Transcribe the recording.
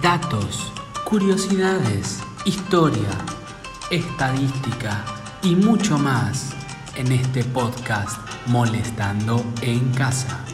datos, curiosidades, historia, estadística y mucho más en este podcast Molestando en Casa.